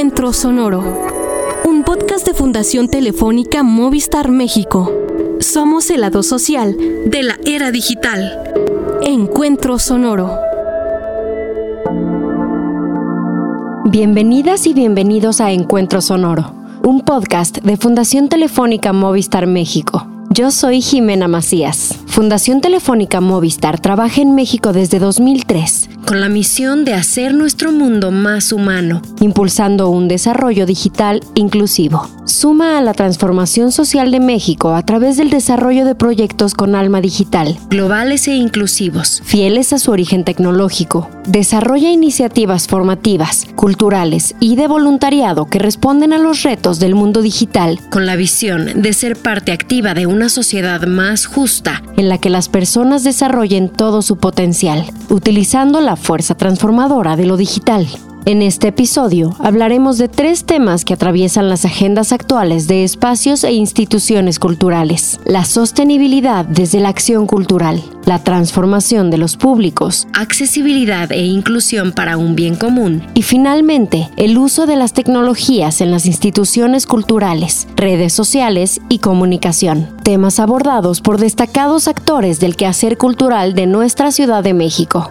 Encuentro Sonoro, un podcast de Fundación Telefónica Movistar México. Somos el lado social de la era digital. Encuentro Sonoro. Bienvenidas y bienvenidos a Encuentro Sonoro, un podcast de Fundación Telefónica Movistar México. Yo soy Jimena Macías. Fundación Telefónica Movistar trabaja en México desde 2003 con la misión de hacer nuestro mundo más humano, impulsando un desarrollo digital inclusivo. Suma a la transformación social de México a través del desarrollo de proyectos con alma digital, globales e inclusivos, fieles a su origen tecnológico. Desarrolla iniciativas formativas, culturales y de voluntariado que responden a los retos del mundo digital con la visión de ser parte activa de una sociedad más justa en la que las personas desarrollen todo su potencial, utilizando la fuerza transformadora de lo digital. En este episodio hablaremos de tres temas que atraviesan las agendas actuales de espacios e instituciones culturales. La sostenibilidad desde la acción cultural, la transformación de los públicos, accesibilidad e inclusión para un bien común y finalmente el uso de las tecnologías en las instituciones culturales, redes sociales y comunicación. Temas abordados por destacados actores del quehacer cultural de nuestra Ciudad de México.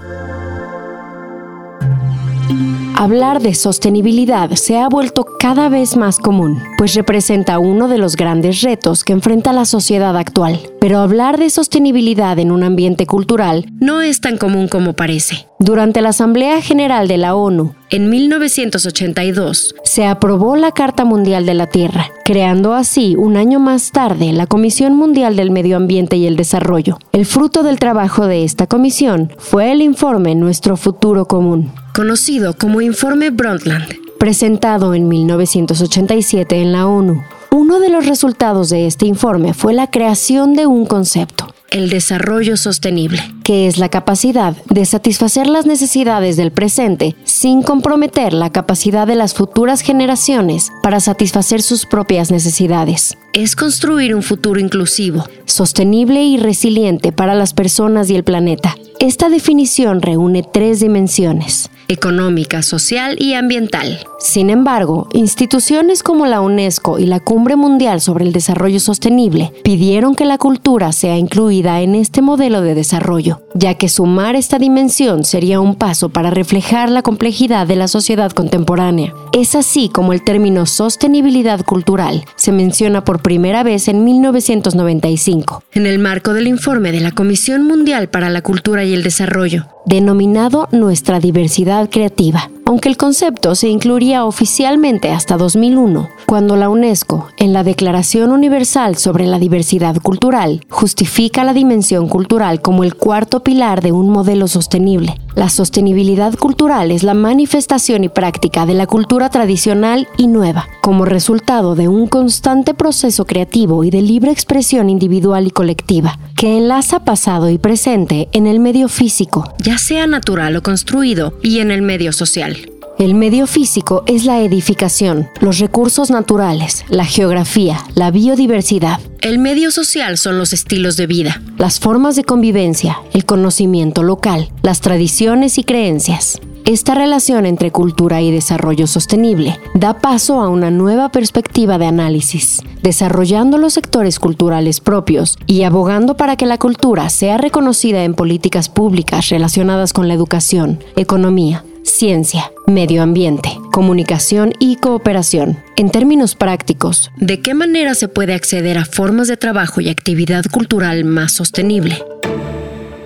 Hablar de sostenibilidad se ha vuelto cada vez más común, pues representa uno de los grandes retos que enfrenta la sociedad actual. Pero hablar de sostenibilidad en un ambiente cultural no es tan común como parece. Durante la Asamblea General de la ONU, en 1982, se aprobó la Carta Mundial de la Tierra, creando así, un año más tarde, la Comisión Mundial del Medio Ambiente y el Desarrollo. El fruto del trabajo de esta comisión fue el informe Nuestro Futuro Común, conocido como Informe Brundtland, presentado en 1987 en la ONU. Uno de los resultados de este informe fue la creación de un concepto, el desarrollo sostenible, que es la capacidad de satisfacer las necesidades del presente sin comprometer la capacidad de las futuras generaciones para satisfacer sus propias necesidades. Es construir un futuro inclusivo, sostenible y resiliente para las personas y el planeta. Esta definición reúne tres dimensiones económica, social y ambiental. Sin embargo, instituciones como la UNESCO y la Cumbre Mundial sobre el Desarrollo Sostenible pidieron que la cultura sea incluida en este modelo de desarrollo, ya que sumar esta dimensión sería un paso para reflejar la complejidad de la sociedad contemporánea. Es así como el término sostenibilidad cultural se menciona por primera vez en 1995, en el marco del informe de la Comisión Mundial para la Cultura y el Desarrollo, denominado Nuestra Diversidad Creativa, aunque el concepto se incluiría oficialmente hasta 2001, cuando la UNESCO, en la Declaración Universal sobre la Diversidad Cultural, justifica la dimensión cultural como el cuarto pilar de un modelo sostenible. La sostenibilidad cultural es la manifestación y práctica de la cultura tradicional y nueva, como resultado de un constante proceso creativo y de libre expresión individual y colectiva, que enlaza pasado y presente en el medio físico, ya sea natural o construido, y en el medio social. El medio físico es la edificación, los recursos naturales, la geografía, la biodiversidad. El medio social son los estilos de vida, las formas de convivencia, el conocimiento local, las tradiciones y creencias. Esta relación entre cultura y desarrollo sostenible da paso a una nueva perspectiva de análisis, desarrollando los sectores culturales propios y abogando para que la cultura sea reconocida en políticas públicas relacionadas con la educación, economía, ciencia, medio ambiente, comunicación y cooperación. En términos prácticos, ¿de qué manera se puede acceder a formas de trabajo y actividad cultural más sostenible?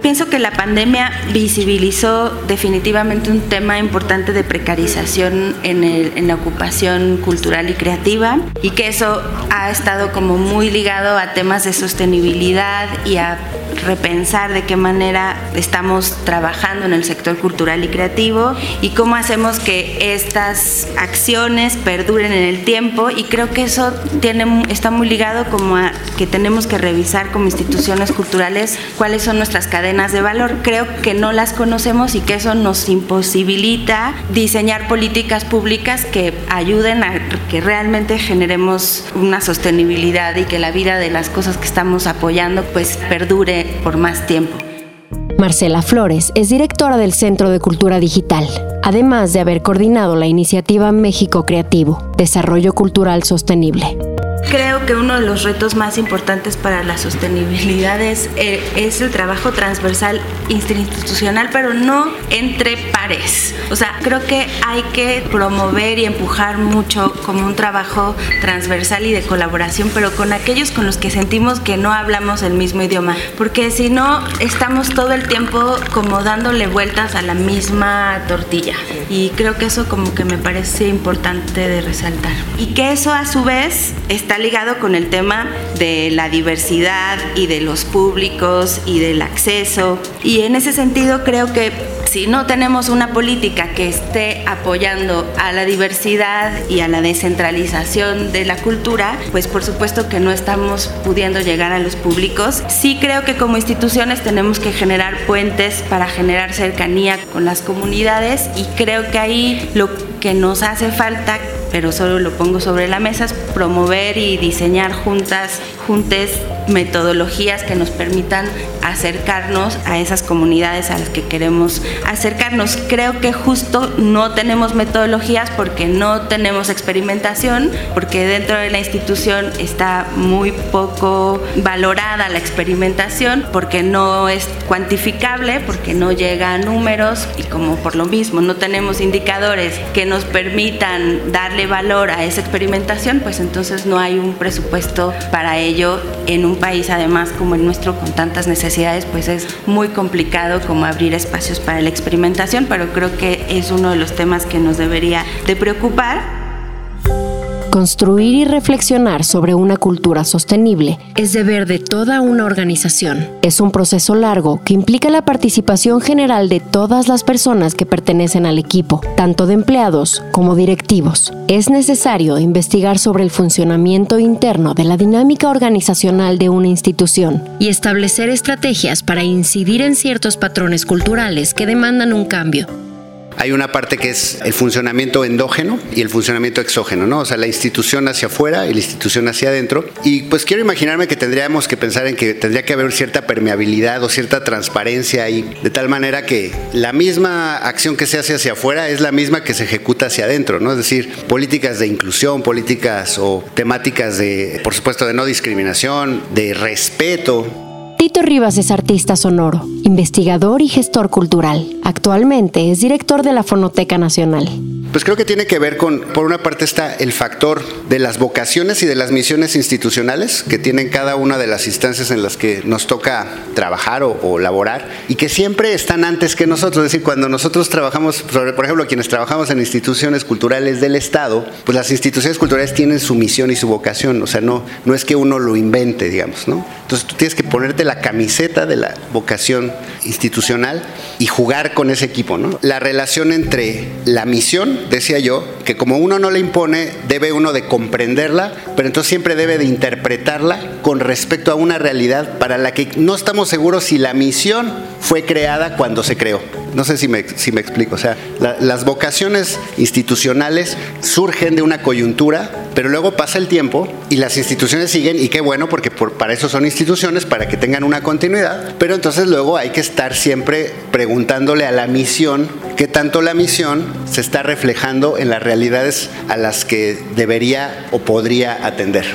Pienso que la pandemia visibilizó definitivamente un tema importante de precarización en, en, la ocupación cultural y creativa y que eso ha estado como muy ligado a temas de sostenibilidad y a repensar de qué manera estamos trabajando en el sector cultural y creativo y cómo hacemos que estas acciones perduren en el tiempo y creo que eso tiene, está muy ligado como a que tenemos que revisar como instituciones culturales cuáles son nuestras cadenas de valor. Creo que no las conocemos y que eso nos imposibilita diseñar políticas públicas que ayuden a que realmente generemos una sostenibilidad y que la vida de las cosas que estamos apoyando pues perdure por más tiempo. Marcela Flores es directora del Centro de Cultura Digital, además de haber coordinado la iniciativa México Creativo, Desarrollo Cultural Sostenible. Creo que uno de los retos más importantes para la sostenibilidad es, eh, es, el trabajo transversal institucional, pero no entre pares. O sea, creo que hay que promover y empujar mucho como un trabajo transversal y de colaboración, pero con aquellos con los que sentimos que no hablamos el mismo idioma, porque si no, estamos todo el tiempo como dándole vueltas a la misma tortilla. Y creo que eso como que me parece importante de resaltar. Y que eso a su vez está ligado con el tema de la diversidad y de los públicos y del acceso. Y en ese sentido creo que si no tenemos una política que esté apoyando a la diversidad y a la descentralización de la cultura, pues por supuesto que no estamos pudiendo llegar a los públicos. Sí creo que como instituciones tenemos que generar puentes para generar cercanía con las comunidades y creo que ahí lo que nos hace falta pero solo lo pongo sobre la mesa, es promover y diseñar juntas, juntes metodologías que nos permitan acercarnos a esas comunidades a las que queremos acercarnos. Creo que justo no tenemos metodologías porque no tenemos experimentación, porque dentro de la institución está muy poco valorada la experimentación, porque no es cuantificable, porque no llega a números y como por lo mismo no tenemos indicadores que nos permitan darle valor a esa experimentación, pues entonces no hay un presupuesto para ello en un un país además como el nuestro con tantas necesidades, pues es muy complicado como abrir espacios para la experimentación, pero creo que es uno de los temas que nos debería de preocupar Construir y reflexionar sobre una cultura sostenible es deber de toda una organización. Es un proceso largo que implica la participación general de todas las personas que pertenecen al equipo, tanto de empleados como directivos. Es necesario investigar sobre el funcionamiento interno de la dinámica organizacional de una institución y establecer estrategias para incidir en ciertos patrones culturales que demandan un cambio. Hay una parte que es el funcionamiento endógeno y el funcionamiento exógeno, ¿no? O sea, la institución hacia afuera y la institución hacia adentro. Y pues quiero imaginarme que tendríamos que pensar en que tendría que haber cierta permeabilidad o cierta transparencia ahí, de tal manera que la misma acción que se hace hacia afuera es la misma que se ejecuta hacia adentro, ¿no? Es decir, políticas de inclusión, políticas o temáticas de, por supuesto, de no discriminación, de respeto, Tito Rivas es artista sonoro, investigador y gestor cultural. Actualmente es director de la Fonoteca Nacional. Pues creo que tiene que ver con, por una parte está el factor de las vocaciones y de las misiones institucionales que tienen cada una de las instancias en las que nos toca trabajar o, laborar y que siempre están antes que nosotros. Es decir, cuando nosotros trabajamos, por ejemplo, quienes trabajamos en instituciones culturales del Estado, pues las instituciones culturales tienen su misión y su vocación. O sea, no, no es que uno lo invente, digamos, ¿no? Entonces tú tienes que ponerte la camiseta de la vocación institucional y jugar con ese equipo, ¿no? La relación entre la misión decía yo, que como uno no le impone, debe uno de comprenderla, pero entonces siempre debe de interpretarla con respecto a una realidad para la que no estamos seguros si la misión fue creada cuando se creó. No sé si me, si me explico. O sea, las vocaciones institucionales surgen de una coyuntura, pero luego pasa el tiempo y las instituciones siguen, y qué bueno, porque para eso son instituciones, para que tengan una continuidad, pero entonces luego hay que estar siempre preguntándole a la misión qué tanto la misión se está reflejando en las realidades a las que debería o podría atender.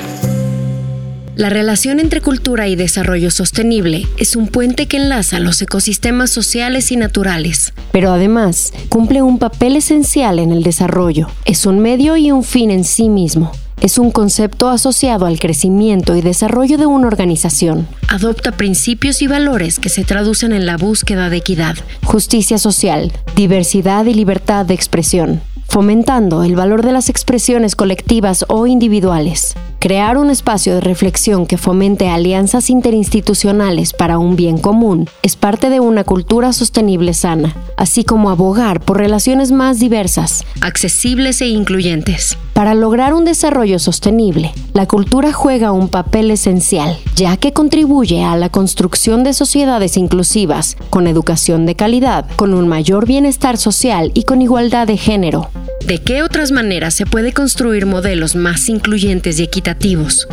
La relación entre cultura y desarrollo sostenible es un puente que enlaza los ecosistemas sociales y naturales, pero además cumple un papel esencial en el desarrollo. Es un medio y un fin en sí mismo. Es un concepto asociado al crecimiento y desarrollo de una organización. Adopta principios y valores que se traducen en la búsqueda de equidad, justicia social, diversidad y libertad de expresión, fomentando el valor de las expresiones colectivas o individuales. Crear un espacio de reflexión que fomente alianzas interinstitucionales para un bien común es parte de una cultura sostenible sana, así como abogar por relaciones más diversas, accesibles e incluyentes. Para lograr un desarrollo sostenible, la cultura juega un papel esencial, ya que contribuye a la construcción de sociedades inclusivas, con educación de calidad, con un mayor bienestar social y con igualdad de género. ¿De qué otras maneras se puede construir modelos más incluyentes y equitativos?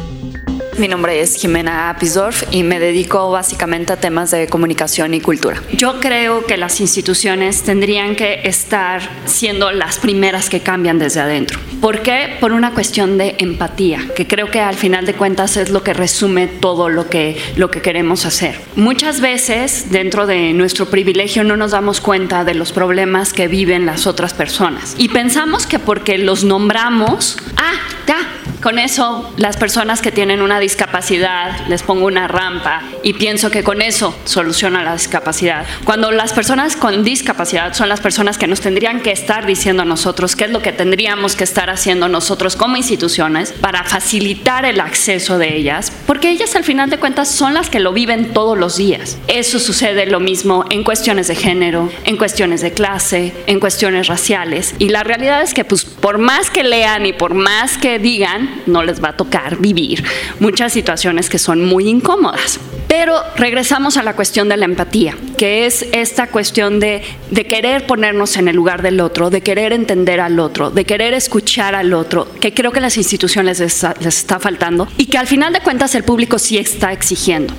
Mi nombre es Jimena Apisdorf y me dedico básicamente a temas de comunicación y cultura. Yo creo que las instituciones tendrían que estar siendo las primeras que cambian desde adentro. ¿Por qué? Por una cuestión de empatía, que creo que al final de cuentas es lo que resume todo lo que, lo que queremos hacer. Muchas veces dentro de nuestro privilegio no nos damos cuenta de los problemas que viven las otras personas y pensamos que porque los nombramos, ah, ya, con eso las personas que tienen una discapacidad les pongo una rampa y pienso que con eso soluciona la discapacidad. Cuando las personas con discapacidad son las personas que nos tendrían que estar diciendo a nosotros qué es lo que tendríamos que estar haciendo nosotros como instituciones para facilitar el acceso de ellas, porque ellas al final de cuentas son las que lo viven todos los días. Eso sucede lo mismo en cuestiones de género, en cuestiones de clase, en cuestiones raciales. Y la realidad es que pues por más que lean y por más que digan, no les va a tocar vivir muchas situaciones que son muy incómodas. Pero regresamos a la cuestión de la empatía, que es esta cuestión de, querer ponernos en el lugar del otro, de querer entender al otro, de querer escuchar al otro, que creo que las instituciones les está faltando y que al final de cuentas el público sí está exigiendo.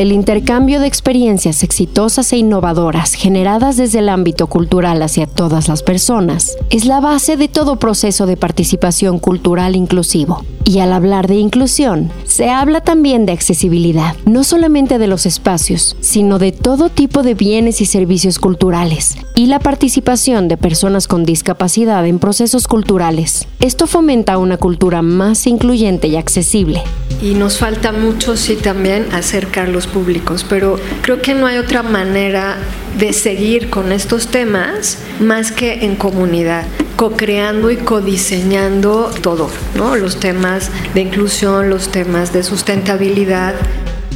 El intercambio de experiencias exitosas e innovadoras generadas desde el ámbito cultural hacia todas las personas es la base de todo proceso de participación cultural inclusivo. Y al hablar de inclusión, se habla también de accesibilidad, no solamente de los espacios, sino de todo tipo de bienes y servicios culturales, y la participación de personas con discapacidad en procesos culturales. Esto fomenta una cultura más incluyente y accesible. Y nos falta mucho, sí, también acercar los públicos, pero creo que no hay otra manera de seguir con estos temas más que en comunidad, co-creando y co-diseñando todo, ¿no? Los temas de inclusión, los temas de sustentabilidad.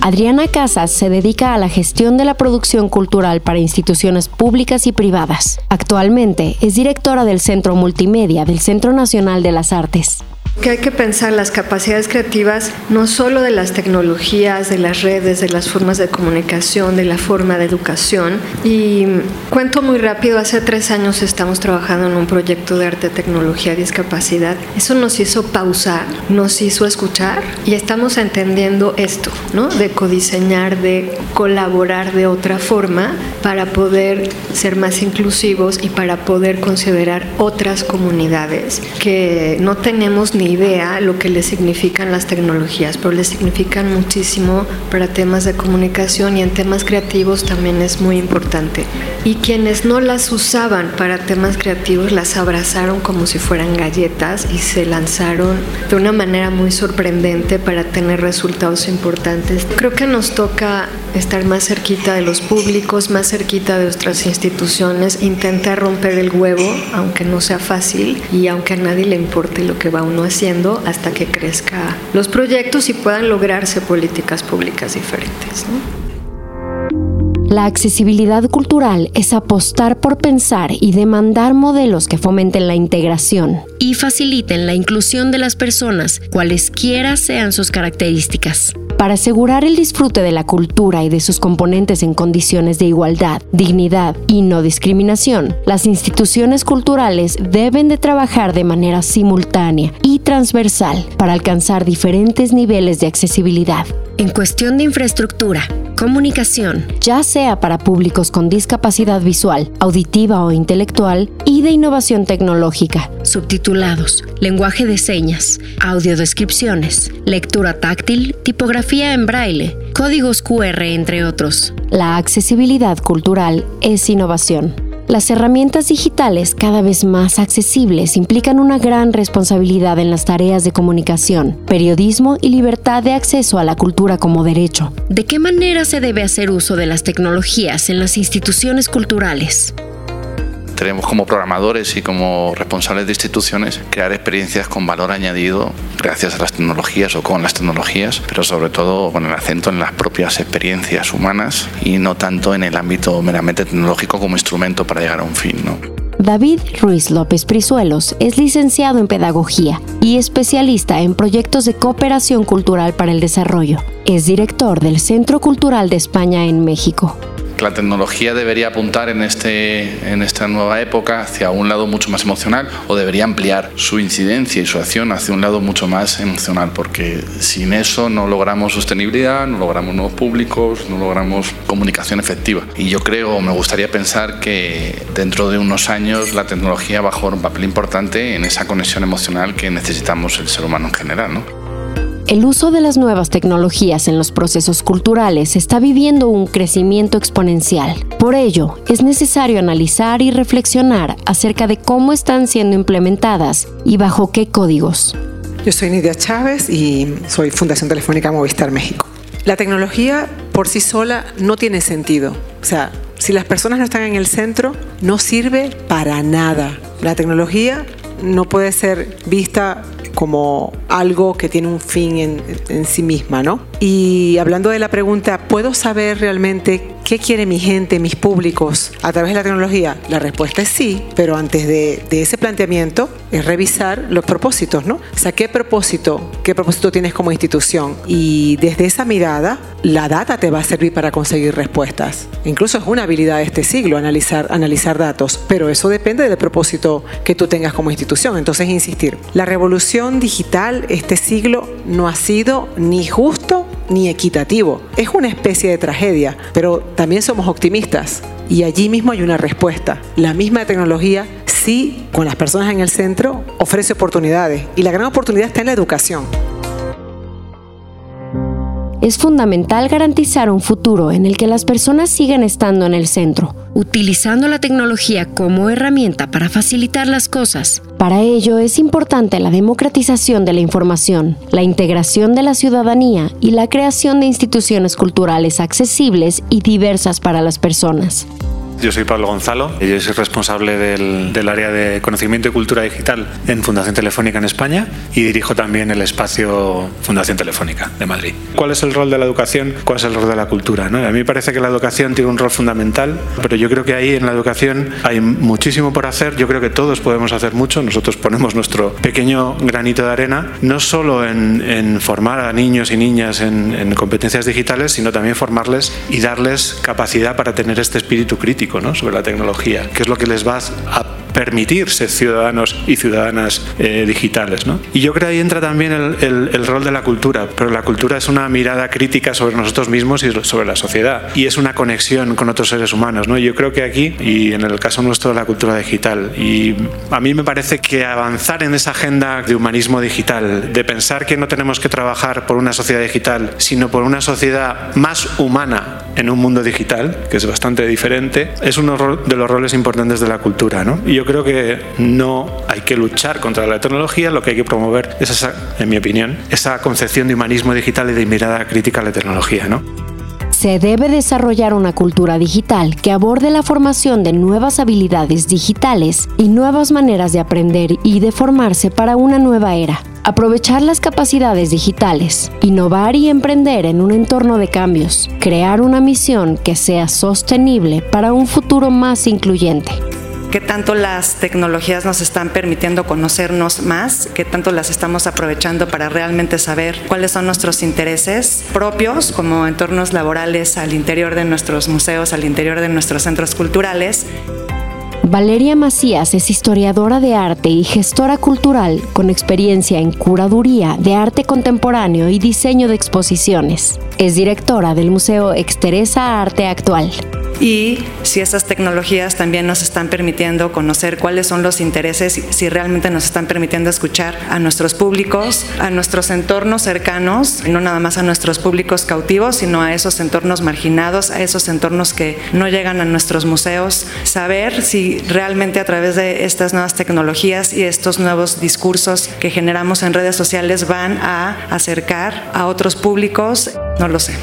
Adriana Casas se dedica a la gestión de la producción cultural para instituciones públicas y privadas. Actualmente es directora del Centro Multimedia del Centro Nacional de las Artes que hay que pensar las capacidades creativas no solo de las tecnologías, de las redes, de las formas de comunicación, de la forma de educación. Y cuento muy rápido, hace tres años estamos trabajando en un proyecto de arte, tecnología discapacidad. Eso nos hizo pausar, nos hizo escuchar y estamos entendiendo esto, ¿no? De codiseñar, de colaborar de otra forma para poder ser más inclusivos y para poder considerar otras comunidades que no tenemos ni idea lo que le significan las tecnologías, pero le significan muchísimo para temas de comunicación y en temas creativos también es muy importante. Y quienes no las usaban para temas creativos las abrazaron como si fueran galletas y se lanzaron de una manera muy sorprendente para tener resultados importantes. Creo que nos toca estar más cerquita de los públicos, más cerquita de nuestras instituciones, intentar romper el huevo, aunque no sea fácil y aunque a nadie le importe lo que va uno haciendo hasta que crezca los proyectos y puedan lograrse políticas públicas diferentes. La accesibilidad cultural es apostar por pensar y demandar modelos que fomenten la integración y faciliten la inclusión de las personas, cualesquiera sean sus características. Para asegurar el disfrute de la cultura y de sus componentes en condiciones de igualdad, dignidad y no discriminación, las instituciones culturales deben de trabajar de manera simultánea y transversal para alcanzar diferentes niveles de accesibilidad. En cuestión de infraestructura, comunicación, ya sea para públicos con discapacidad visual, auditiva o intelectual, y de innovación tecnológica, subtitulados, lenguaje de señas, audiodescripciones, lectura táctil, tipografía en braille, códigos QR, entre otros. La accesibilidad cultural es innovación. Las herramientas digitales cada vez más accesibles implican una gran responsabilidad en las tareas de comunicación, periodismo y libertad de acceso a la cultura como derecho. ¿De qué manera se debe hacer uso de las tecnologías en las instituciones culturales? Tenemos como programadores y como responsables de instituciones crear experiencias con valor añadido gracias a las tecnologías o con las tecnologías, pero sobre todo con el acento en las propias experiencias humanas y no tanto en el ámbito meramente tecnológico como instrumento para llegar a un fin. ¿no? David Ruiz López Prizuelos es licenciado en Pedagogía y especialista en proyectos de cooperación cultural para el desarrollo. Es director del Centro Cultural de España en México la tecnología debería apuntar en, este, en esta nueva época hacia un lado mucho más emocional o debería ampliar su incidencia y su acción hacia un lado mucho más emocional, porque sin eso no logramos sostenibilidad, no logramos nuevos públicos, no logramos comunicación efectiva. Y yo creo, me gustaría pensar que dentro de unos años la tecnología va a jugar un papel importante en esa conexión emocional que necesitamos el ser humano en general. ¿no? El uso de las nuevas tecnologías en los procesos culturales está viviendo un crecimiento exponencial. Por ello, es necesario analizar y reflexionar acerca de cómo están siendo implementadas y bajo qué códigos. Yo soy Nidia Chávez y soy Fundación Telefónica Movistar México. La tecnología por sí sola no tiene sentido. O sea, si las personas no están en el centro, no sirve para nada. La tecnología no puede ser vista como algo que tiene un fin en, sí misma, ¿no? Y hablando de la pregunta, ¿puedo saber realmente qué quiere mi gente, mis públicos a través de la tecnología? La respuesta es sí, pero antes de, de ese planteamiento es revisar los propósitos, ¿no? O sea, ¿qué propósito, qué propósito tienes como institución? Y desde esa mirada, la data te va a servir para conseguir respuestas. Incluso es una habilidad de este siglo analizar, analizar datos, pero eso depende del propósito que tú tengas como institución. Entonces, insistir, la revolución digital este siglo no ha sido ni justo ni equitativo. Es una especie de tragedia, pero también somos optimistas y allí mismo hay una respuesta. La misma tecnología sí, con las personas en el centro, ofrece oportunidades y la gran oportunidad está en la educación es fundamental garantizar un futuro en el que las personas sigan estando en el centro, utilizando la tecnología como herramienta para facilitar las cosas. Para ello es importante la democratización de la información, la integración de la ciudadanía y la creación de instituciones culturales accesibles y diversas para las personas. Yo soy Pablo Gonzalo, y yo soy responsable del, del, área de conocimiento y cultura digital en Fundación Telefónica en España y dirijo también el espacio Fundación Telefónica de Madrid. ¿Cuál es el rol de la educación? ¿Cuál es el rol de la cultura? ¿no? A mí me parece que la educación tiene un rol fundamental, pero yo creo que ahí en la educación hay muchísimo por hacer. Yo creo que todos podemos hacer mucho. Nosotros ponemos nuestro pequeño granito de arena, no solo en, en formar a niños y niñas en, en competencias digitales, sino también formarles y darles capacidad para tener este espíritu crítico sobre la tecnología, que es lo que les va a permitir ser ciudadanos y ciudadanas eh, digitales. ¿no? Y yo creo que ahí entra también el, el, rol de la cultura, pero la cultura es una mirada crítica sobre nosotros mismos y sobre la sociedad, y es una conexión con otros seres humanos. ¿no? Yo creo que aquí, y en el caso nuestro de la cultura digital, y a mí me parece que avanzar en esa agenda de humanismo digital, de pensar que no tenemos que trabajar por una sociedad digital, sino por una sociedad más humana en un mundo digital, que es bastante diferente, es uno de los roles importantes de la cultura. ¿no? Y yo creo que no hay que luchar contra la tecnología, lo que hay que promover es esa, en mi opinión, esa concepción de humanismo digital y de mirada crítica a la tecnología. ¿no? Se debe desarrollar una cultura digital que aborde la formación de nuevas habilidades digitales y nuevas maneras de aprender y de formarse para una nueva era. Aprovechar las capacidades digitales, innovar y emprender en un entorno de cambios, crear una misión que sea sostenible para un futuro más incluyente qué tanto las tecnologías nos están permitiendo conocernos más, qué tanto las estamos aprovechando para realmente saber cuáles son nuestros intereses propios como entornos laborales al interior de nuestros museos, al interior de nuestros centros culturales. Valeria Macías es historiadora de arte y gestora cultural con experiencia en curaduría de arte contemporáneo y diseño de exposiciones. Es directora del Museo Exteresa Arte Actual y si esas tecnologías también nos están permitiendo conocer cuáles son los intereses, si realmente nos están permitiendo escuchar a nuestros públicos, a nuestros entornos cercanos, no nada más a nuestros públicos cautivos, sino a esos entornos marginados, a esos entornos que no llegan a nuestros museos, saber si realmente a través de estas nuevas tecnologías y estos nuevos discursos que generamos en redes sociales van a acercar a otros públicos, no lo sé.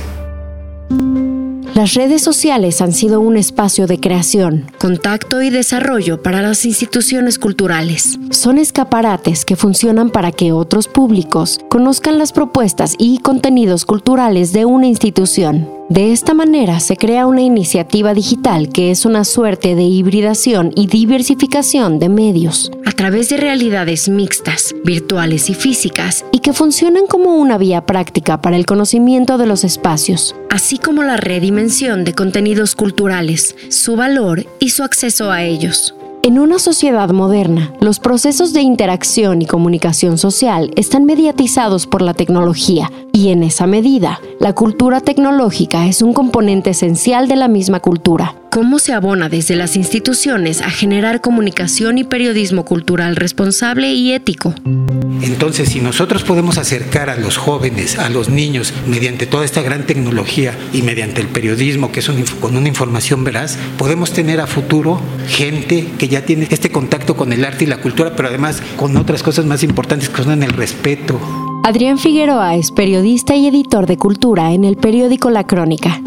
Las redes sociales han sido un espacio de creación, contacto y desarrollo para las instituciones culturales. Son escaparates que funcionan para que otros públicos conozcan las propuestas y contenidos culturales de una institución. De esta manera se crea una iniciativa digital que es una suerte de hibridación y diversificación de medios a través de realidades mixtas, virtuales y físicas, y que funcionan como una vía práctica para el conocimiento de los espacios, así como la redimensión de contenidos culturales, su valor y su acceso a ellos. En una sociedad moderna, los procesos de interacción y comunicación social están mediatizados por la tecnología y en esa medida, la cultura tecnológica es un componente esencial de la misma cultura. ¿Cómo se abona desde las instituciones a generar comunicación y periodismo cultural responsable y ético? Entonces, si nosotros podemos acercar a los jóvenes, a los niños, mediante toda esta gran tecnología y mediante el periodismo, que es con una información veraz, podemos tener a futuro gente que ya tiene este contacto con el arte y la cultura, pero además con otras cosas más importantes que son el respeto. Adrián Figueroa es periodista y editor de cultura en el periódico La Crónica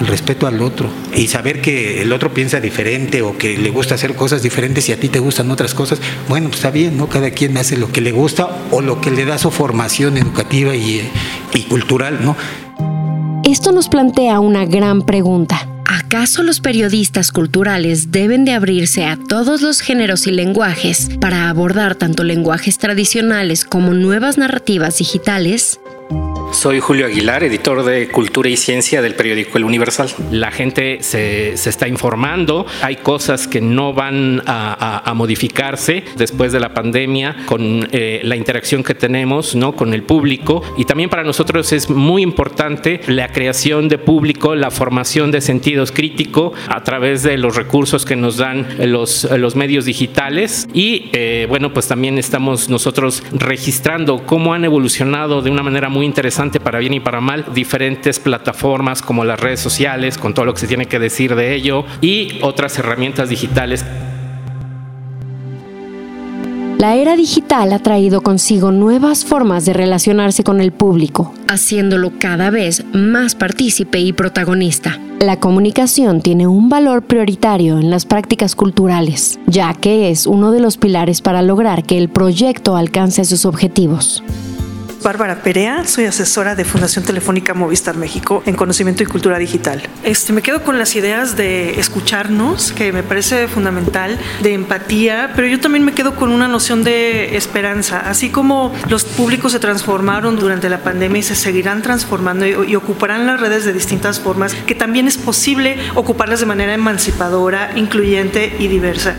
el respeto al otro y saber que el otro piensa diferente o que le gusta hacer cosas diferentes y a ti te gustan otras cosas, bueno, pues está bien, ¿no? Cada quien hace lo que le gusta o lo que le da su formación educativa y, y cultural, ¿no? Esto nos plantea una gran pregunta. ¿Acaso los periodistas culturales deben de abrirse a todos los géneros y lenguajes para abordar tanto lenguajes tradicionales como nuevas narrativas digitales? Soy Julio Aguilar, editor de Cultura y Ciencia del periódico El Universal. La gente se, se está informando, hay cosas que no van a, a, modificarse después de la pandemia con eh, la interacción que tenemos ¿no? con el público y también para nosotros es muy importante la creación de público, la formación de sentidos crítico a través de los recursos que nos dan los, los medios digitales y eh, bueno pues también estamos nosotros registrando cómo han evolucionado de una manera muy interesante para bien y para mal diferentes plataformas como las redes sociales, con todo lo que se tiene que decir de ello, y otras herramientas digitales. La era digital ha traído consigo nuevas formas de relacionarse con el público, haciéndolo cada vez más partícipe y protagonista. La comunicación tiene un valor prioritario en las prácticas culturales, ya que es uno de los pilares para lograr que el proyecto alcance sus objetivos. Bárbara Perea, soy asesora de Fundación Telefónica Movistar México en Conocimiento y Cultura Digital. Este, me quedo con las ideas de escucharnos, que me parece fundamental, de empatía, pero yo también me quedo con una noción de esperanza. Así como los públicos se transformaron durante la pandemia y se seguirán transformando y, y ocuparán las redes de distintas formas, que también es posible ocuparlas de manera emancipadora, incluyente y diversa.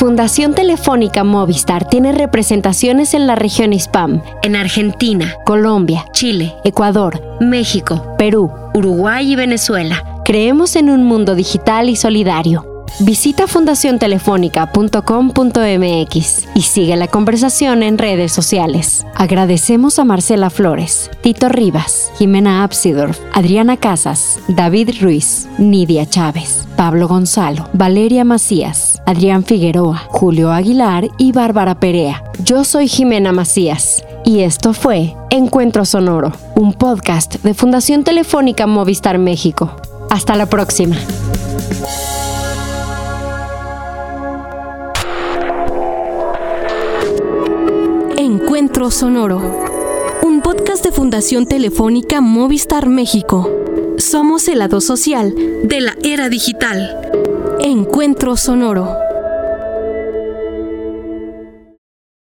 Fundación Telefónica Movistar tiene representaciones en la región ISPAM, en Argentina, Colombia, Chile, Ecuador, México, Perú, Uruguay y Venezuela. Creemos en un mundo digital y solidario. Visita fundaciontelefónica.com.mx y sigue la conversación en redes sociales. Agradecemos a Marcela Flores, Tito Rivas, Jimena Absidorf, Adriana Casas, David Ruiz, Nidia Chávez, Pablo Gonzalo, Valeria Macías, Adrián Figueroa, Julio Aguilar y Bárbara Perea. Yo soy Jimena Macías y esto fue Encuentro Sonoro, un podcast de Fundación Telefónica Movistar México. Hasta la próxima. Sonoro, un podcast de Fundación Telefónica Movistar México. Somos el lado social de la era digital. Encuentro Sonoro.